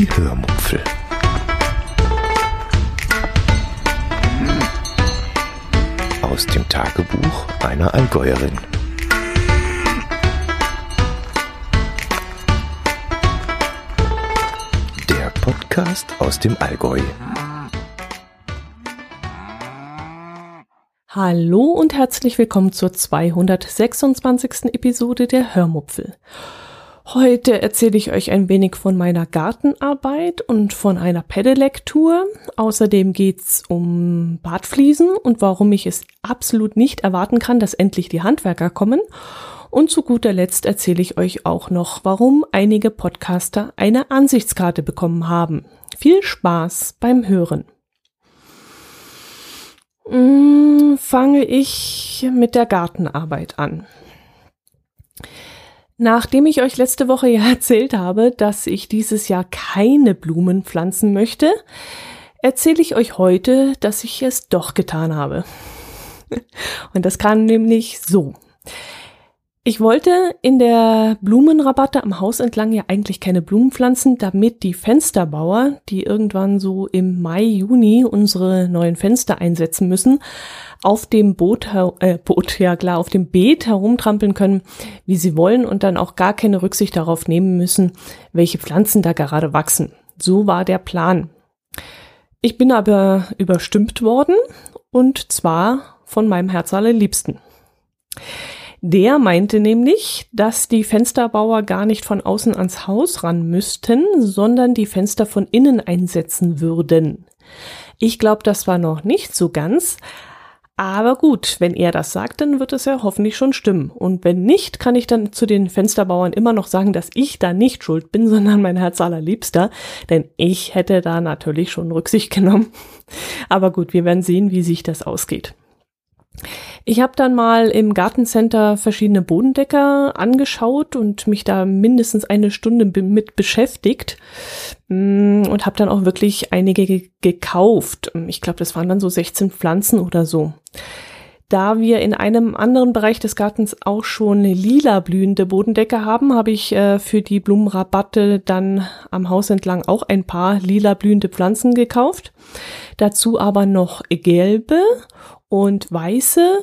Die Hörmupfel. Aus dem Tagebuch einer Allgäuerin. Der Podcast aus dem Allgäu. Hallo und herzlich willkommen zur 226. Episode der Hörmupfel. Heute erzähle ich euch ein wenig von meiner Gartenarbeit und von einer Pedelec-Tour. Außerdem geht's um Badfliesen und warum ich es absolut nicht erwarten kann, dass endlich die Handwerker kommen. Und zu guter Letzt erzähle ich euch auch noch, warum einige Podcaster eine Ansichtskarte bekommen haben. Viel Spaß beim Hören. Hm, fange ich mit der Gartenarbeit an. Nachdem ich euch letzte Woche ja erzählt habe, dass ich dieses Jahr keine Blumen pflanzen möchte, erzähle ich euch heute, dass ich es doch getan habe. Und das kann nämlich so. Ich wollte in der Blumenrabatte am Haus entlang ja eigentlich keine Blumen pflanzen, damit die Fensterbauer, die irgendwann so im Mai, Juni unsere neuen Fenster einsetzen müssen, auf dem Boot, äh, Boot, ja klar, auf dem Beet herumtrampeln können, wie sie wollen und dann auch gar keine Rücksicht darauf nehmen müssen, welche Pflanzen da gerade wachsen. So war der Plan. Ich bin aber überstimmt worden und zwar von meinem Herz allerliebsten. Der meinte nämlich, dass die Fensterbauer gar nicht von außen ans Haus ran müssten, sondern die Fenster von innen einsetzen würden. Ich glaube, das war noch nicht so ganz, aber gut, wenn er das sagt, dann wird es ja hoffentlich schon stimmen. Und wenn nicht, kann ich dann zu den Fensterbauern immer noch sagen, dass ich da nicht schuld bin, sondern mein Herz allerliebster. Denn ich hätte da natürlich schon Rücksicht genommen. Aber gut, wir werden sehen, wie sich das ausgeht. Ich habe dann mal im Gartencenter verschiedene Bodendecker angeschaut und mich da mindestens eine Stunde mit beschäftigt mm, und habe dann auch wirklich einige gekauft. Ich glaube, das waren dann so 16 Pflanzen oder so. Da wir in einem anderen Bereich des Gartens auch schon lila blühende Bodendecker haben, habe ich äh, für die Blumenrabatte dann am Haus entlang auch ein paar lila blühende Pflanzen gekauft. Dazu aber noch gelbe und weiße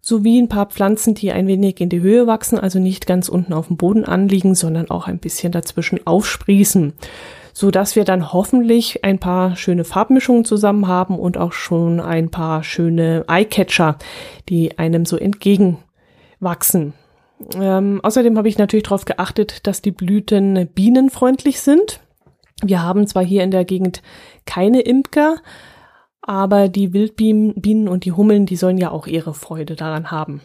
sowie ein paar Pflanzen, die ein wenig in die Höhe wachsen, also nicht ganz unten auf dem Boden anliegen, sondern auch ein bisschen dazwischen aufsprießen, so dass wir dann hoffentlich ein paar schöne Farbmischungen zusammen haben und auch schon ein paar schöne Eyecatcher, die einem so entgegenwachsen. Ähm, außerdem habe ich natürlich darauf geachtet, dass die Blüten bienenfreundlich sind. Wir haben zwar hier in der Gegend keine Imker, aber die Wildbienen und die Hummeln, die sollen ja auch ihre Freude daran haben.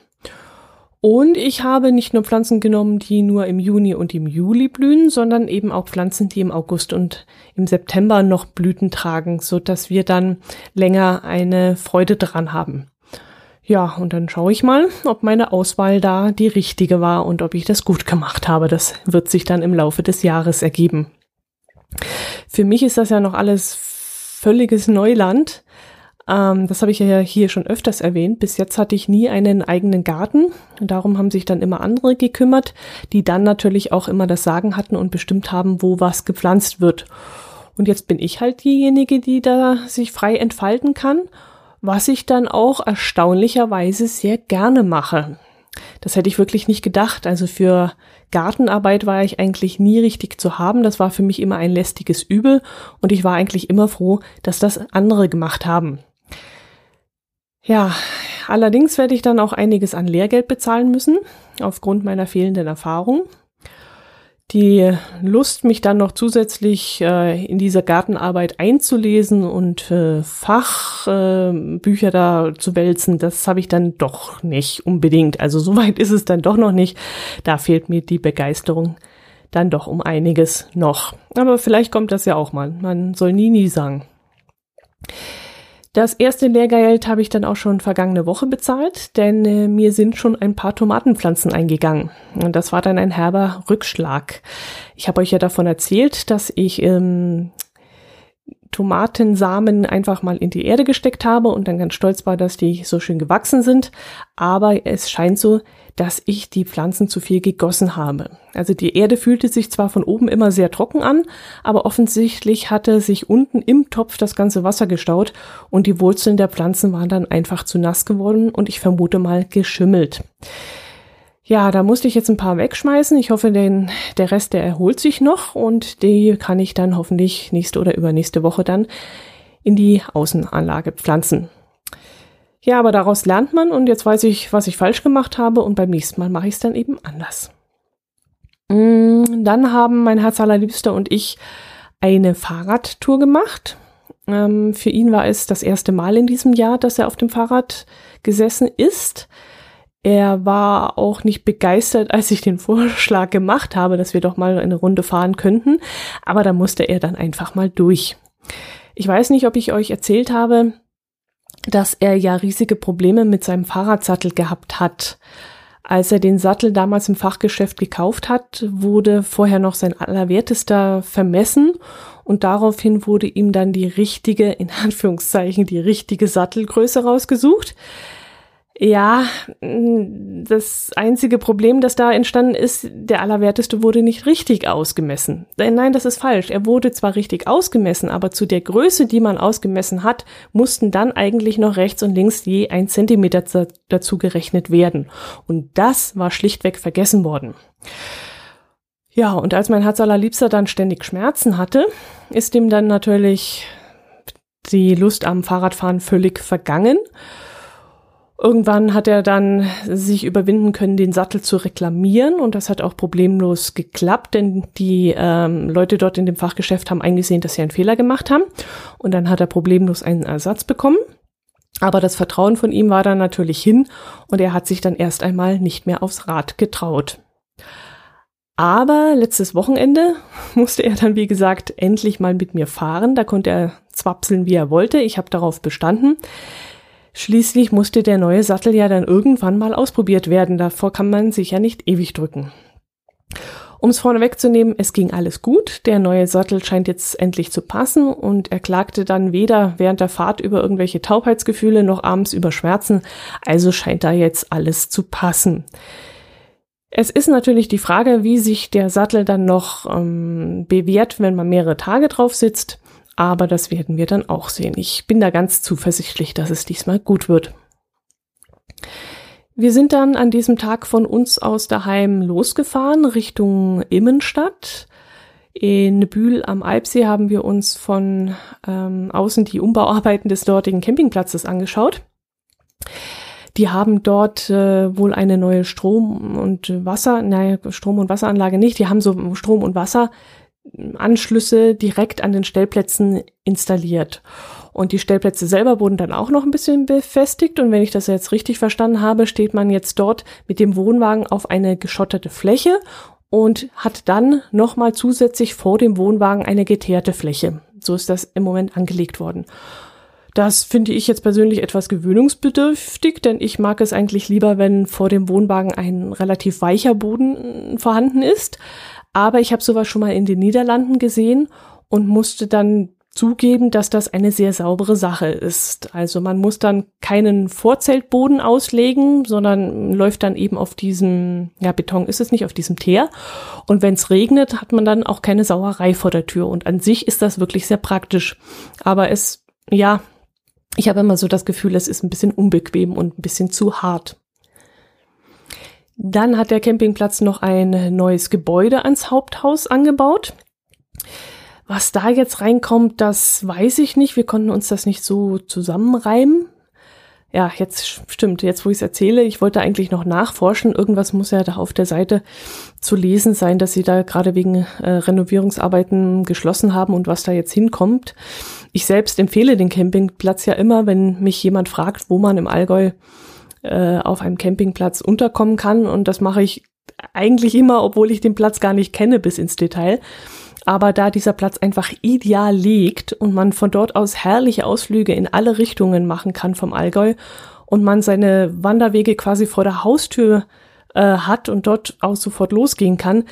Und ich habe nicht nur Pflanzen genommen, die nur im Juni und im Juli blühen, sondern eben auch Pflanzen, die im August und im September noch Blüten tragen, so dass wir dann länger eine Freude daran haben. Ja, und dann schaue ich mal, ob meine Auswahl da die richtige war und ob ich das gut gemacht habe. Das wird sich dann im Laufe des Jahres ergeben. Für mich ist das ja noch alles völliges Neuland. Ähm, das habe ich ja hier schon öfters erwähnt. Bis jetzt hatte ich nie einen eigenen Garten. Darum haben sich dann immer andere gekümmert, die dann natürlich auch immer das Sagen hatten und bestimmt haben, wo was gepflanzt wird. Und jetzt bin ich halt diejenige, die da sich frei entfalten kann, was ich dann auch erstaunlicherweise sehr gerne mache. Das hätte ich wirklich nicht gedacht. Also für Gartenarbeit war ich eigentlich nie richtig zu haben. Das war für mich immer ein lästiges Übel und ich war eigentlich immer froh, dass das andere gemacht haben. Ja, allerdings werde ich dann auch einiges an Lehrgeld bezahlen müssen, aufgrund meiner fehlenden Erfahrung die Lust, mich dann noch zusätzlich äh, in diese Gartenarbeit einzulesen und äh, Fachbücher äh, da zu wälzen, das habe ich dann doch nicht unbedingt. Also so weit ist es dann doch noch nicht. Da fehlt mir die Begeisterung dann doch um einiges noch. Aber vielleicht kommt das ja auch mal. Man soll nie, nie sagen. Das erste Lehrgeld habe ich dann auch schon vergangene Woche bezahlt, denn äh, mir sind schon ein paar Tomatenpflanzen eingegangen. Und das war dann ein herber Rückschlag. Ich habe euch ja davon erzählt, dass ich ähm, Tomatensamen einfach mal in die Erde gesteckt habe und dann ganz stolz war, dass die so schön gewachsen sind. Aber es scheint so, dass ich die Pflanzen zu viel gegossen habe. Also die Erde fühlte sich zwar von oben immer sehr trocken an, aber offensichtlich hatte sich unten im Topf das ganze Wasser gestaut und die Wurzeln der Pflanzen waren dann einfach zu nass geworden und ich vermute mal geschimmelt. Ja, da musste ich jetzt ein paar wegschmeißen. Ich hoffe, den, der Rest, der erholt sich noch und die kann ich dann hoffentlich nächste oder übernächste Woche dann in die Außenanlage pflanzen. Ja, aber daraus lernt man und jetzt weiß ich, was ich falsch gemacht habe und beim nächsten Mal mache ich es dann eben anders. Mm, dann haben mein Herz allerliebster und ich eine Fahrradtour gemacht. Ähm, für ihn war es das erste Mal in diesem Jahr, dass er auf dem Fahrrad gesessen ist. Er war auch nicht begeistert, als ich den Vorschlag gemacht habe, dass wir doch mal eine Runde fahren könnten. Aber da musste er dann einfach mal durch. Ich weiß nicht, ob ich euch erzählt habe, dass er ja riesige Probleme mit seinem Fahrradsattel gehabt hat. Als er den Sattel damals im Fachgeschäft gekauft hat, wurde vorher noch sein allerwertester vermessen und daraufhin wurde ihm dann die richtige, in Anführungszeichen, die richtige Sattelgröße rausgesucht. Ja, mm, das einzige Problem, das da entstanden ist, der Allerwerteste wurde nicht richtig ausgemessen. Äh, nein, das ist falsch. Er wurde zwar richtig ausgemessen, aber zu der Größe, die man ausgemessen hat, mussten dann eigentlich noch rechts und links je ein Zentimeter dazu gerechnet werden. Und das war schlichtweg vergessen worden. Ja, und als mein Herz allerliebster dann ständig Schmerzen hatte, ist ihm dann natürlich die Lust am Fahrradfahren völlig vergangen. Irgendwann hat er dann sich überwinden können, den Sattel zu reklamieren und das hat auch problemlos geklappt, denn die ähm, Leute dort in dem Fachgeschäft haben eingesehen, dass sie einen Fehler gemacht haben und dann hat er problemlos einen Ersatz bekommen. Aber das Vertrauen von ihm war dann natürlich hin und er hat sich dann erst einmal nicht mehr aufs Rad getraut. Aber letztes Wochenende musste er dann, wie gesagt, endlich mal mit mir fahren. Da konnte er zwapseln, wie er wollte. Ich habe darauf bestanden. Schließlich musste der neue Sattel ja dann irgendwann mal ausprobiert werden. Davor kann man sich ja nicht ewig drücken. Um es vorne wegzunehmen, es ging alles gut. Der neue Sattel scheint jetzt endlich zu passen und er klagte dann weder während der Fahrt über irgendwelche Taubheitsgefühle noch abends über Schmerzen. Also scheint da jetzt alles zu passen. Es ist natürlich die Frage, wie sich der Sattel dann noch ähm, bewährt, wenn man mehrere Tage drauf sitzt. Aber das werden wir dann auch sehen. Ich bin da ganz zuversichtlich, dass es diesmal gut wird. Wir sind dann an diesem Tag von uns aus daheim losgefahren Richtung Immenstadt. In Bühl am Alpsee haben wir uns von ähm, außen die Umbauarbeiten des dortigen Campingplatzes angeschaut. Die haben dort äh, wohl eine neue Strom- und Wasser, naja, Strom- und Wasseranlage nicht, die haben so Strom und Wasser Anschlüsse direkt an den Stellplätzen installiert. Und die Stellplätze selber wurden dann auch noch ein bisschen befestigt. Und wenn ich das jetzt richtig verstanden habe, steht man jetzt dort mit dem Wohnwagen auf eine geschotterte Fläche und hat dann nochmal zusätzlich vor dem Wohnwagen eine geteerte Fläche. So ist das im Moment angelegt worden. Das finde ich jetzt persönlich etwas gewöhnungsbedürftig, denn ich mag es eigentlich lieber, wenn vor dem Wohnwagen ein relativ weicher Boden vorhanden ist. Aber ich habe sowas schon mal in den Niederlanden gesehen und musste dann zugeben, dass das eine sehr saubere Sache ist. Also man muss dann keinen Vorzeltboden auslegen, sondern läuft dann eben auf diesem, ja, Beton ist es nicht, auf diesem Teer. Und wenn es regnet, hat man dann auch keine Sauerei vor der Tür. Und an sich ist das wirklich sehr praktisch. Aber es, ja, ich habe immer so das Gefühl, es ist ein bisschen unbequem und ein bisschen zu hart. Dann hat der Campingplatz noch ein neues Gebäude ans Haupthaus angebaut. Was da jetzt reinkommt, das weiß ich nicht. Wir konnten uns das nicht so zusammenreimen. Ja, jetzt stimmt, jetzt wo ich es erzähle, ich wollte eigentlich noch nachforschen. Irgendwas muss ja da auf der Seite zu lesen sein, dass sie da gerade wegen äh, Renovierungsarbeiten geschlossen haben und was da jetzt hinkommt. Ich selbst empfehle den Campingplatz ja immer, wenn mich jemand fragt, wo man im Allgäu äh, auf einem Campingplatz unterkommen kann. Und das mache ich eigentlich immer, obwohl ich den Platz gar nicht kenne bis ins Detail. Aber da dieser Platz einfach ideal liegt und man von dort aus herrliche Ausflüge in alle Richtungen machen kann vom Allgäu und man seine Wanderwege quasi vor der Haustür äh, hat und dort auch sofort losgehen kann,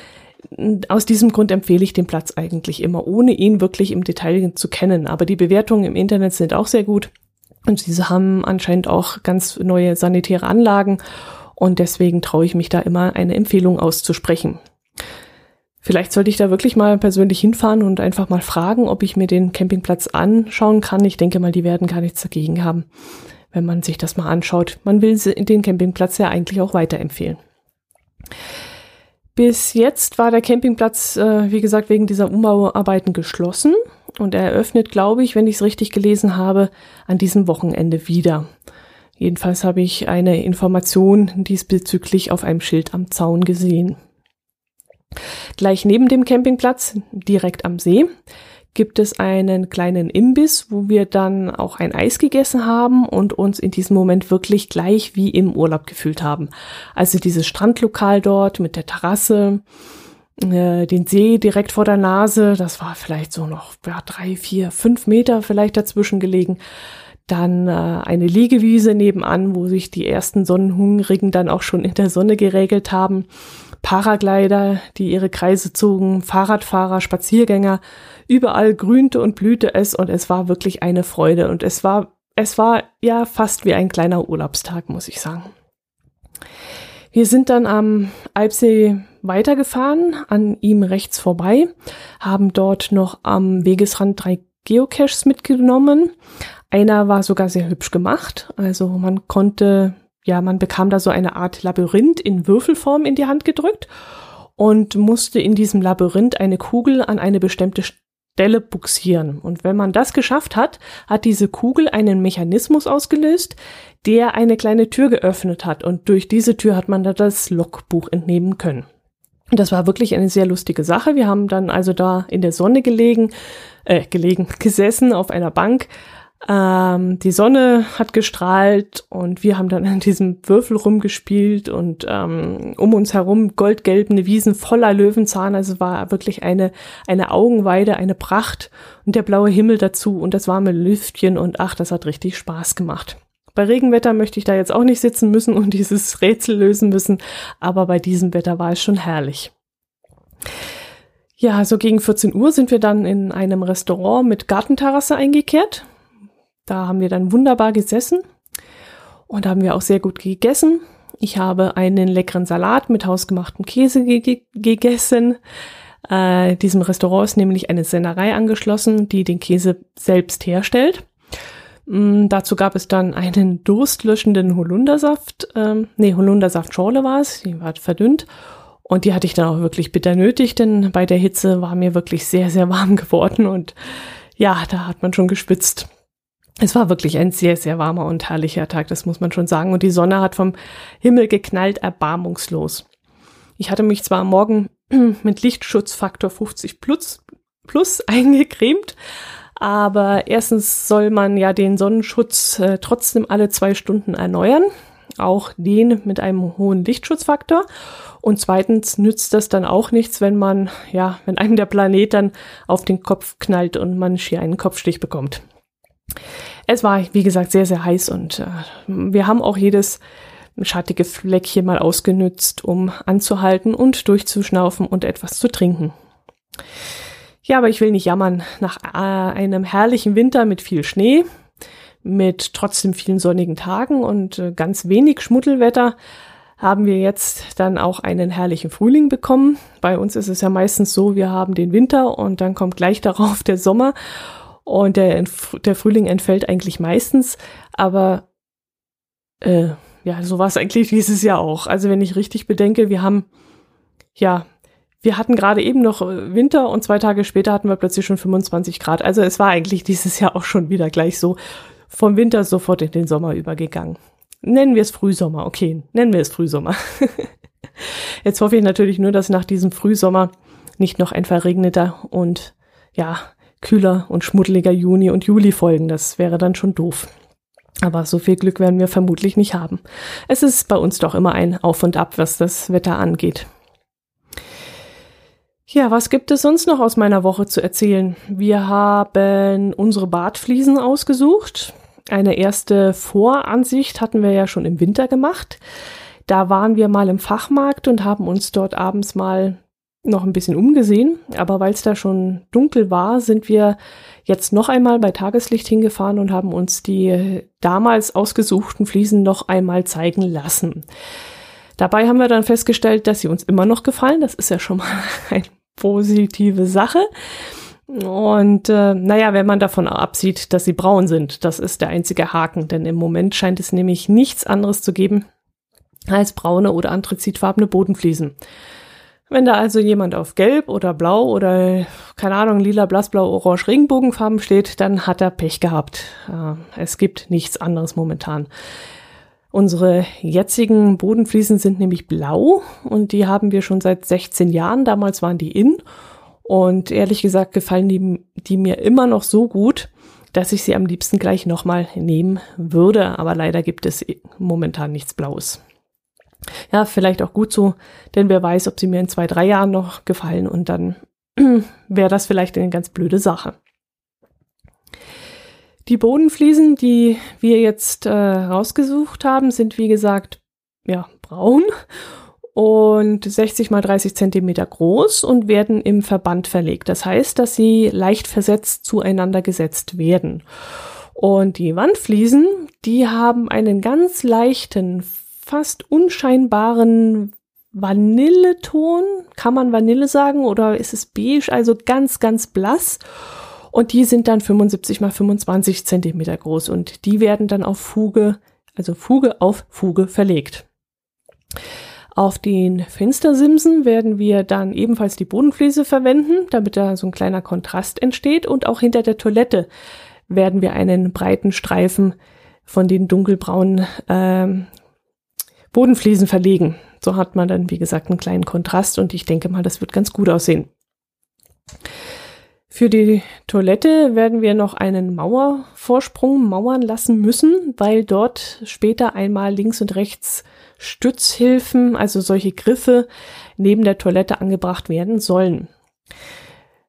aus diesem Grund empfehle ich den Platz eigentlich immer, ohne ihn wirklich im Detail zu kennen. Aber die Bewertungen im Internet sind auch sehr gut. Und diese haben anscheinend auch ganz neue sanitäre Anlagen. Und deswegen traue ich mich da immer eine Empfehlung auszusprechen. Vielleicht sollte ich da wirklich mal persönlich hinfahren und einfach mal fragen, ob ich mir den Campingplatz anschauen kann. Ich denke mal, die werden gar nichts dagegen haben, wenn man sich das mal anschaut. Man will den Campingplatz ja eigentlich auch weiterempfehlen. Bis jetzt war der Campingplatz, äh, wie gesagt, wegen dieser Umbauarbeiten geschlossen und er eröffnet, glaube ich, wenn ich es richtig gelesen habe, an diesem Wochenende wieder. Jedenfalls habe ich eine Information diesbezüglich auf einem Schild am Zaun gesehen. Gleich neben dem Campingplatz, direkt am See, gibt es einen kleinen Imbiss, wo wir dann auch ein Eis gegessen haben und uns in diesem Moment wirklich gleich wie im Urlaub gefühlt haben. Also dieses Strandlokal dort mit der Terrasse, äh, den See direkt vor der Nase, das war vielleicht so noch ja, drei, vier, fünf Meter vielleicht dazwischen gelegen. Dann äh, eine Liegewiese nebenan, wo sich die ersten Sonnenhungrigen dann auch schon in der Sonne geregelt haben. Paraglider, die ihre Kreise zogen, Fahrradfahrer, Spaziergänger, überall grünte und blühte es und es war wirklich eine Freude und es war, es war ja fast wie ein kleiner Urlaubstag, muss ich sagen. Wir sind dann am Alpsee weitergefahren, an ihm rechts vorbei, haben dort noch am Wegesrand drei Geocaches mitgenommen. Einer war sogar sehr hübsch gemacht, also man konnte ja, man bekam da so eine Art Labyrinth in Würfelform in die Hand gedrückt und musste in diesem Labyrinth eine Kugel an eine bestimmte Stelle buxieren. Und wenn man das geschafft hat, hat diese Kugel einen Mechanismus ausgelöst, der eine kleine Tür geöffnet hat. Und durch diese Tür hat man da das Logbuch entnehmen können. Das war wirklich eine sehr lustige Sache. Wir haben dann also da in der Sonne gelegen, äh, gelegen, gesessen auf einer Bank, ähm, die Sonne hat gestrahlt und wir haben dann an diesem Würfel rumgespielt und ähm, um uns herum goldgelbene Wiesen voller Löwenzahn. Also war wirklich eine, eine Augenweide, eine Pracht und der blaue Himmel dazu und das warme Lüftchen und ach, das hat richtig Spaß gemacht. Bei Regenwetter möchte ich da jetzt auch nicht sitzen müssen und dieses Rätsel lösen müssen, aber bei diesem Wetter war es schon herrlich. Ja, so gegen 14 Uhr sind wir dann in einem Restaurant mit Gartenterrasse eingekehrt. Da haben wir dann wunderbar gesessen und haben wir auch sehr gut gegessen. Ich habe einen leckeren Salat mit hausgemachtem Käse ge gegessen. Äh, diesem Restaurant ist nämlich eine Sennerei angeschlossen, die den Käse selbst herstellt. Mm, dazu gab es dann einen durstlöschenden Holundersaft. Ähm, nee, Holundersaftschorle war es, die war verdünnt. Und die hatte ich dann auch wirklich bitter nötig, denn bei der Hitze war mir wirklich sehr, sehr warm geworden und ja, da hat man schon geschwitzt. Es war wirklich ein sehr, sehr warmer und herrlicher Tag, das muss man schon sagen. Und die Sonne hat vom Himmel geknallt, erbarmungslos. Ich hatte mich zwar am Morgen mit Lichtschutzfaktor 50 plus, plus eingecremt, aber erstens soll man ja den Sonnenschutz äh, trotzdem alle zwei Stunden erneuern, auch den mit einem hohen Lichtschutzfaktor. Und zweitens nützt das dann auch nichts, wenn man, ja, wenn einem der Planet dann auf den Kopf knallt und man schier einen Kopfstich bekommt. Es war, wie gesagt, sehr, sehr heiß und äh, wir haben auch jedes schattige Fleckchen mal ausgenützt, um anzuhalten und durchzuschnaufen und etwas zu trinken. Ja, aber ich will nicht jammern. Nach äh, einem herrlichen Winter mit viel Schnee, mit trotzdem vielen sonnigen Tagen und äh, ganz wenig Schmuddelwetter haben wir jetzt dann auch einen herrlichen Frühling bekommen. Bei uns ist es ja meistens so, wir haben den Winter und dann kommt gleich darauf der Sommer und der, der Frühling entfällt eigentlich meistens, aber äh, ja, so war es eigentlich dieses Jahr auch. Also wenn ich richtig bedenke, wir haben, ja, wir hatten gerade eben noch äh, Winter und zwei Tage später hatten wir plötzlich schon 25 Grad. Also es war eigentlich dieses Jahr auch schon wieder gleich so vom Winter sofort in den Sommer übergegangen. Nennen wir es Frühsommer, okay, nennen wir es Frühsommer. Jetzt hoffe ich natürlich nur, dass nach diesem Frühsommer nicht noch ein verregneter und ja, kühler und schmuddeliger Juni und Juli folgen. Das wäre dann schon doof. Aber so viel Glück werden wir vermutlich nicht haben. Es ist bei uns doch immer ein Auf und Ab, was das Wetter angeht. Ja, was gibt es sonst noch aus meiner Woche zu erzählen? Wir haben unsere Badfliesen ausgesucht. Eine erste Voransicht hatten wir ja schon im Winter gemacht. Da waren wir mal im Fachmarkt und haben uns dort abends mal noch ein bisschen umgesehen, aber weil es da schon dunkel war, sind wir jetzt noch einmal bei Tageslicht hingefahren und haben uns die damals ausgesuchten Fliesen noch einmal zeigen lassen. Dabei haben wir dann festgestellt, dass sie uns immer noch gefallen. Das ist ja schon mal eine positive Sache. Und äh, naja, wenn man davon absieht, dass sie braun sind, das ist der einzige Haken, denn im Moment scheint es nämlich nichts anderes zu geben als braune oder anthrazitfarbene Bodenfliesen. Wenn da also jemand auf Gelb oder Blau oder keine Ahnung, lila, blassblau, orange, Regenbogenfarben steht, dann hat er Pech gehabt. Äh, es gibt nichts anderes momentan. Unsere jetzigen Bodenfliesen sind nämlich blau und die haben wir schon seit 16 Jahren. Damals waren die in und ehrlich gesagt gefallen die, die mir immer noch so gut, dass ich sie am liebsten gleich nochmal nehmen würde. Aber leider gibt es momentan nichts Blaues. Ja, vielleicht auch gut so, denn wer weiß, ob sie mir in zwei, drei Jahren noch gefallen und dann wäre das vielleicht eine ganz blöde Sache. Die Bodenfliesen, die wir jetzt äh, rausgesucht haben, sind wie gesagt ja braun und 60 mal 30 Zentimeter groß und werden im Verband verlegt. Das heißt, dass sie leicht versetzt zueinander gesetzt werden. Und die Wandfliesen, die haben einen ganz leichten, fast unscheinbaren Vanilleton. Kann man Vanille sagen oder ist es beige? Also ganz, ganz blass. Und die sind dann 75 mal 25 Zentimeter groß und die werden dann auf Fuge, also Fuge auf Fuge verlegt. Auf den Fenstersimsen werden wir dann ebenfalls die Bodenfliese verwenden, damit da so ein kleiner Kontrast entsteht. Und auch hinter der Toilette werden wir einen breiten Streifen von den dunkelbraunen ähm, Bodenfliesen verlegen. So hat man dann, wie gesagt, einen kleinen Kontrast und ich denke mal, das wird ganz gut aussehen. Für die Toilette werden wir noch einen Mauervorsprung mauern lassen müssen, weil dort später einmal links und rechts Stützhilfen, also solche Griffe, neben der Toilette angebracht werden sollen.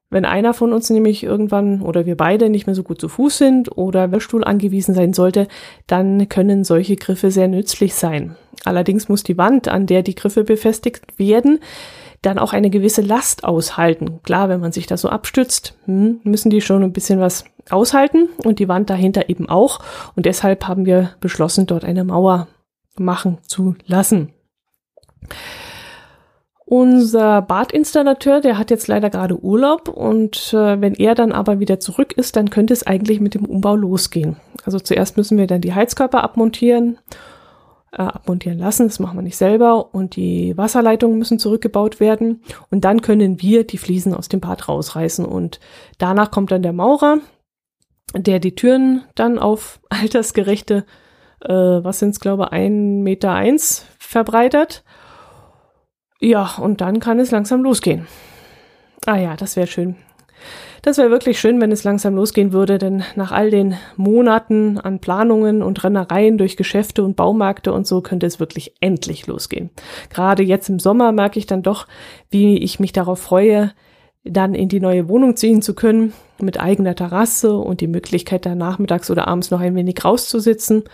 Wenn einer von uns nämlich irgendwann oder wir beide nicht mehr so gut zu Fuß sind oder Rollstuhl angewiesen sein sollte, dann können solche Griffe sehr nützlich sein. Allerdings muss die Wand, an der die Griffe befestigt werden, dann auch eine gewisse Last aushalten. Klar, wenn man sich da so abstützt, hm, müssen die schon ein bisschen was aushalten und die Wand dahinter eben auch. Und deshalb haben wir beschlossen, dort eine Mauer machen zu lassen. Unser Badinstallateur, der hat jetzt leider gerade Urlaub und äh, wenn er dann aber wieder zurück ist, dann könnte es eigentlich mit dem Umbau losgehen. Also zuerst müssen wir dann die Heizkörper abmontieren, äh, abmontieren lassen, das machen wir nicht selber und die Wasserleitungen müssen zurückgebaut werden und dann können wir die Fliesen aus dem Bad rausreißen und danach kommt dann der Maurer, der die Türen dann auf altersgerechte äh, was sind es, glaube ein Meter eins verbreitert. Ja, und dann kann es langsam losgehen. Ah ja, das wäre schön. Das wäre wirklich schön, wenn es langsam losgehen würde, denn nach all den Monaten an Planungen und Rennereien durch Geschäfte und Baumärkte und so könnte es wirklich endlich losgehen. Gerade jetzt im Sommer merke ich dann doch, wie ich mich darauf freue, dann in die neue Wohnung ziehen zu können, mit eigener Terrasse und die Möglichkeit, da nachmittags oder abends noch ein wenig rauszusitzen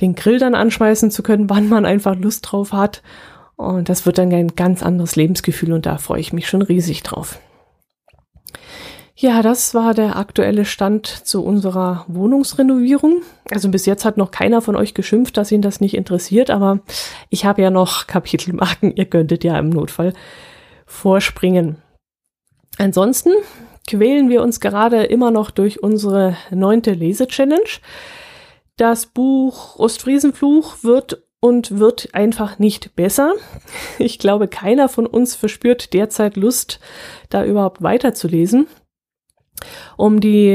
den Grill dann anschmeißen zu können, wann man einfach Lust drauf hat. Und das wird dann ein ganz anderes Lebensgefühl und da freue ich mich schon riesig drauf. Ja, das war der aktuelle Stand zu unserer Wohnungsrenovierung. Also bis jetzt hat noch keiner von euch geschimpft, dass ihn das nicht interessiert, aber ich habe ja noch Kapitelmarken. Ihr könntet ja im Notfall vorspringen. Ansonsten quälen wir uns gerade immer noch durch unsere neunte Lese-Challenge. Das Buch Ostfriesenfluch wird und wird einfach nicht besser. Ich glaube, keiner von uns verspürt derzeit Lust, da überhaupt weiterzulesen. Um die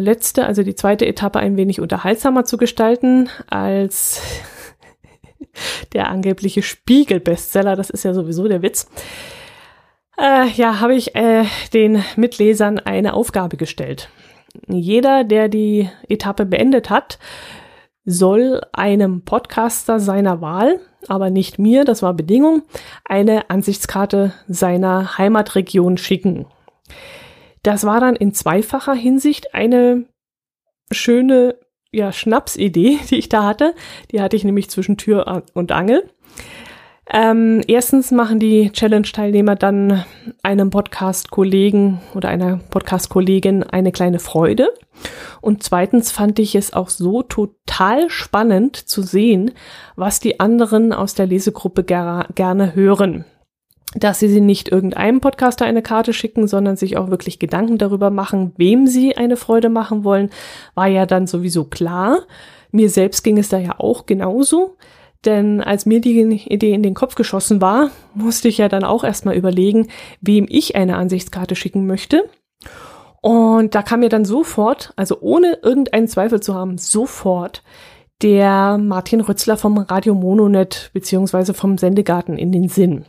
letzte, also die zweite Etappe ein wenig unterhaltsamer zu gestalten als der angebliche Spiegel-Bestseller, das ist ja sowieso der Witz, äh, ja, habe ich äh, den Mitlesern eine Aufgabe gestellt. Jeder, der die Etappe beendet hat, soll einem Podcaster seiner Wahl, aber nicht mir, das war Bedingung, eine Ansichtskarte seiner Heimatregion schicken. Das war dann in zweifacher Hinsicht eine schöne ja, Schnapsidee, die ich da hatte. Die hatte ich nämlich zwischen Tür und Angel. Ähm, erstens machen die Challenge-Teilnehmer dann einem Podcast-Kollegen oder einer Podcast-Kollegin eine kleine Freude. Und zweitens fand ich es auch so total spannend zu sehen, was die anderen aus der Lesegruppe ger gerne hören. Dass sie nicht irgendeinem Podcaster eine Karte schicken, sondern sich auch wirklich Gedanken darüber machen, wem sie eine Freude machen wollen, war ja dann sowieso klar. Mir selbst ging es da ja auch genauso. Denn als mir die Idee in den Kopf geschossen war, musste ich ja dann auch erstmal überlegen, wem ich eine Ansichtskarte schicken möchte. Und da kam mir dann sofort, also ohne irgendeinen Zweifel zu haben, sofort der Martin Rützler vom Radio Mononet beziehungsweise vom Sendegarten in den Sinn.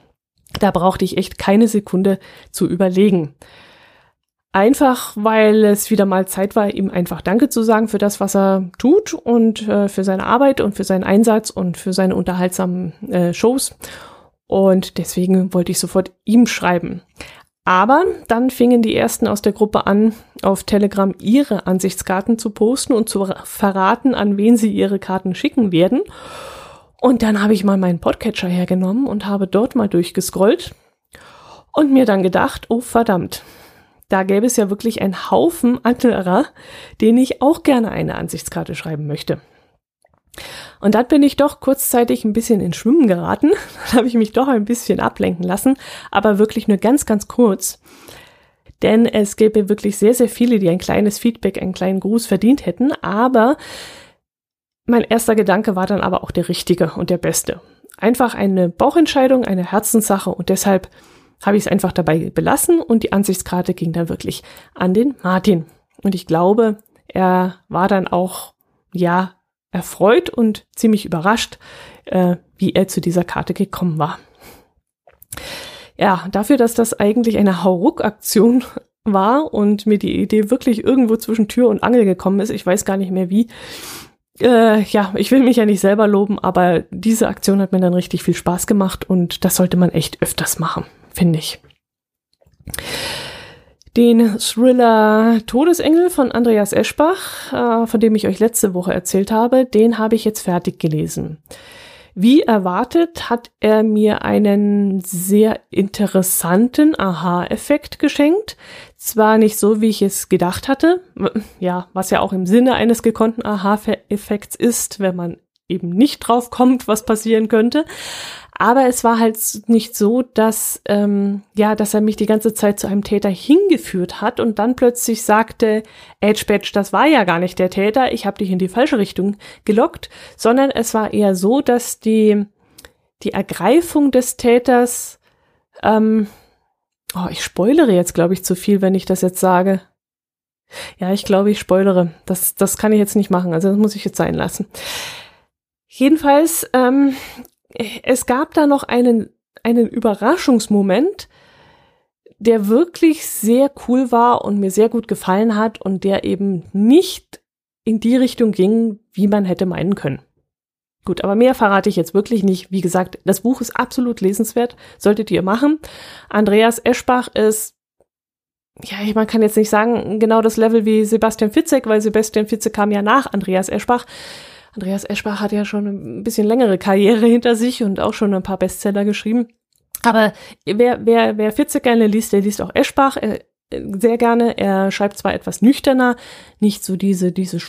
Da brauchte ich echt keine Sekunde zu überlegen. Einfach, weil es wieder mal Zeit war, ihm einfach Danke zu sagen für das, was er tut und äh, für seine Arbeit und für seinen Einsatz und für seine unterhaltsamen äh, Shows. Und deswegen wollte ich sofort ihm schreiben. Aber dann fingen die ersten aus der Gruppe an, auf Telegram ihre Ansichtskarten zu posten und zu verraten, an wen sie ihre Karten schicken werden. Und dann habe ich mal meinen Podcatcher hergenommen und habe dort mal durchgescrollt und mir dann gedacht, oh verdammt, da gäbe es ja wirklich einen Haufen anderer, denen ich auch gerne eine Ansichtskarte schreiben möchte. Und dann bin ich doch kurzzeitig ein bisschen ins Schwimmen geraten. Dann habe ich mich doch ein bisschen ablenken lassen, aber wirklich nur ganz, ganz kurz. Denn es gäbe wirklich sehr, sehr viele, die ein kleines Feedback, einen kleinen Gruß verdient hätten. Aber mein erster Gedanke war dann aber auch der richtige und der beste. Einfach eine Bauchentscheidung, eine Herzenssache und deshalb habe ich es einfach dabei belassen und die Ansichtskarte ging dann wirklich an den Martin. Und ich glaube, er war dann auch, ja, erfreut und ziemlich überrascht, äh, wie er zu dieser Karte gekommen war. Ja, dafür, dass das eigentlich eine Hauruck-Aktion war und mir die Idee wirklich irgendwo zwischen Tür und Angel gekommen ist, ich weiß gar nicht mehr wie. Äh, ja, ich will mich ja nicht selber loben, aber diese Aktion hat mir dann richtig viel Spaß gemacht und das sollte man echt öfters machen finde ich. Den Thriller Todesengel von Andreas Eschbach, äh, von dem ich euch letzte Woche erzählt habe, den habe ich jetzt fertig gelesen. Wie erwartet hat er mir einen sehr interessanten Aha-Effekt geschenkt. Zwar nicht so, wie ich es gedacht hatte, ja, was ja auch im Sinne eines gekonnten Aha-Effekts ist, wenn man eben nicht drauf kommt, was passieren könnte. Aber es war halt nicht so, dass, ähm, ja, dass er mich die ganze Zeit zu einem Täter hingeführt hat und dann plötzlich sagte, Edge Badge, das war ja gar nicht der Täter, ich habe dich in die falsche Richtung gelockt, sondern es war eher so, dass die, die Ergreifung des Täters, ähm, oh, ich spoilere jetzt, glaube ich, zu viel, wenn ich das jetzt sage. Ja, ich glaube, ich spoilere. Das, das kann ich jetzt nicht machen, also das muss ich jetzt sein lassen. Jedenfalls ähm, es gab da noch einen, einen Überraschungsmoment, der wirklich sehr cool war und mir sehr gut gefallen hat und der eben nicht in die Richtung ging, wie man hätte meinen können. Gut, aber mehr verrate ich jetzt wirklich nicht. Wie gesagt, das Buch ist absolut lesenswert, solltet ihr machen. Andreas Eschbach ist, ja, man kann jetzt nicht sagen, genau das Level wie Sebastian Fitzek, weil Sebastian Fitzek kam ja nach Andreas Eschbach. Andreas Eschbach hat ja schon ein bisschen längere Karriere hinter sich und auch schon ein paar Bestseller geschrieben. Aber wer, wer, wer Fitze gerne liest, der liest auch Eschbach äh, sehr gerne. Er schreibt zwar etwas nüchterner, nicht so diese, diese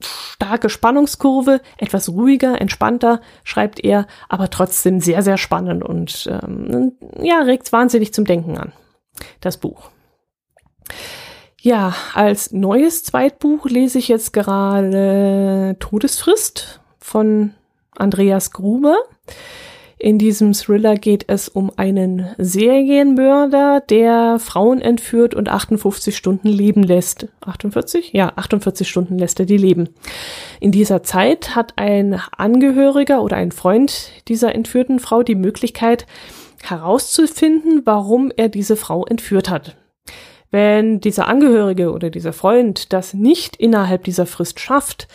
starke Spannungskurve, etwas ruhiger, entspannter schreibt er, aber trotzdem sehr, sehr spannend und ähm, ja, regt wahnsinnig zum Denken an, das Buch. Ja, als neues Zweitbuch lese ich jetzt gerade Todesfrist von Andreas Gruber. In diesem Thriller geht es um einen Serienmörder, der Frauen entführt und 58 Stunden leben lässt. 48? Ja, 48 Stunden lässt er die leben. In dieser Zeit hat ein Angehöriger oder ein Freund dieser entführten Frau die Möglichkeit herauszufinden, warum er diese Frau entführt hat. Wenn dieser Angehörige oder dieser Freund das nicht innerhalb dieser Frist schafft,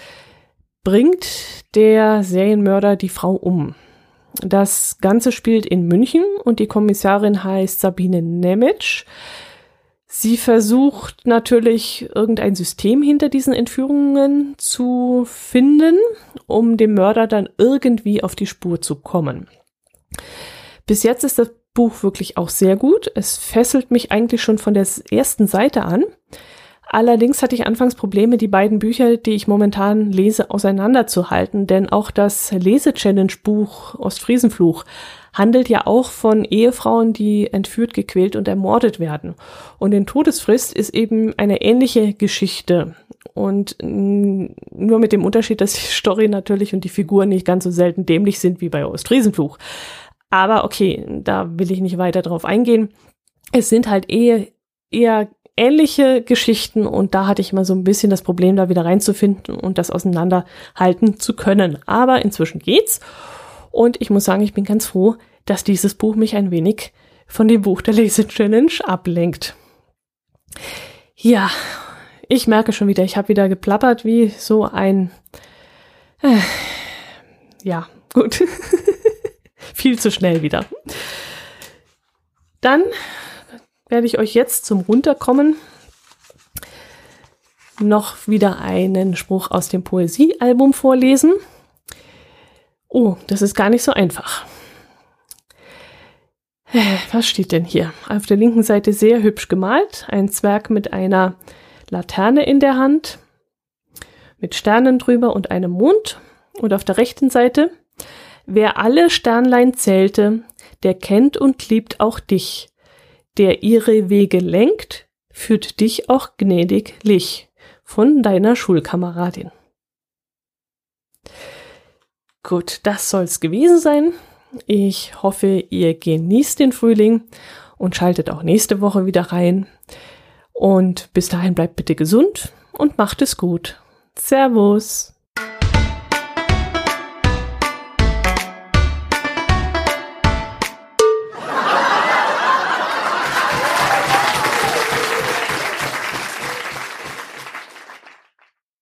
bringt der Serienmörder die Frau um. Das Ganze spielt in München und die Kommissarin heißt Sabine Nemitsch. Sie versucht natürlich irgendein System hinter diesen Entführungen zu finden, um dem Mörder dann irgendwie auf die Spur zu kommen. Bis jetzt ist das Buch wirklich auch sehr gut. Es fesselt mich eigentlich schon von der ersten Seite an. Allerdings hatte ich anfangs Probleme, die beiden Bücher, die ich momentan lese, auseinanderzuhalten, denn auch das Lese-Challenge-Buch Ostfriesenfluch handelt ja auch von Ehefrauen, die entführt, gequält und ermordet werden. Und in Todesfrist ist eben eine ähnliche Geschichte. Und nur mit dem Unterschied, dass die Story natürlich und die Figuren nicht ganz so selten dämlich sind wie bei Ostfriesenfluch. Aber okay, da will ich nicht weiter drauf eingehen. Es sind halt eher, eher ähnliche Geschichten und da hatte ich immer so ein bisschen das Problem, da wieder reinzufinden und das auseinanderhalten zu können. Aber inzwischen geht's. Und ich muss sagen, ich bin ganz froh, dass dieses Buch mich ein wenig von dem Buch der Lese-Challenge ablenkt. Ja, ich merke schon wieder, ich habe wieder geplappert wie so ein... Äh, ja, gut. Viel zu schnell wieder. Dann werde ich euch jetzt zum Runterkommen noch wieder einen Spruch aus dem Poesiealbum vorlesen. Oh, das ist gar nicht so einfach. Was steht denn hier? Auf der linken Seite sehr hübsch gemalt. Ein Zwerg mit einer Laterne in der Hand, mit Sternen drüber und einem Mond. Und auf der rechten Seite, wer alle Sternlein zählte, der kennt und liebt auch dich. Der ihre Wege lenkt, führt dich auch gnädiglich von deiner Schulkameradin. Gut, das soll's gewesen sein. Ich hoffe, ihr genießt den Frühling und schaltet auch nächste Woche wieder rein. Und bis dahin bleibt bitte gesund und macht es gut. Servus.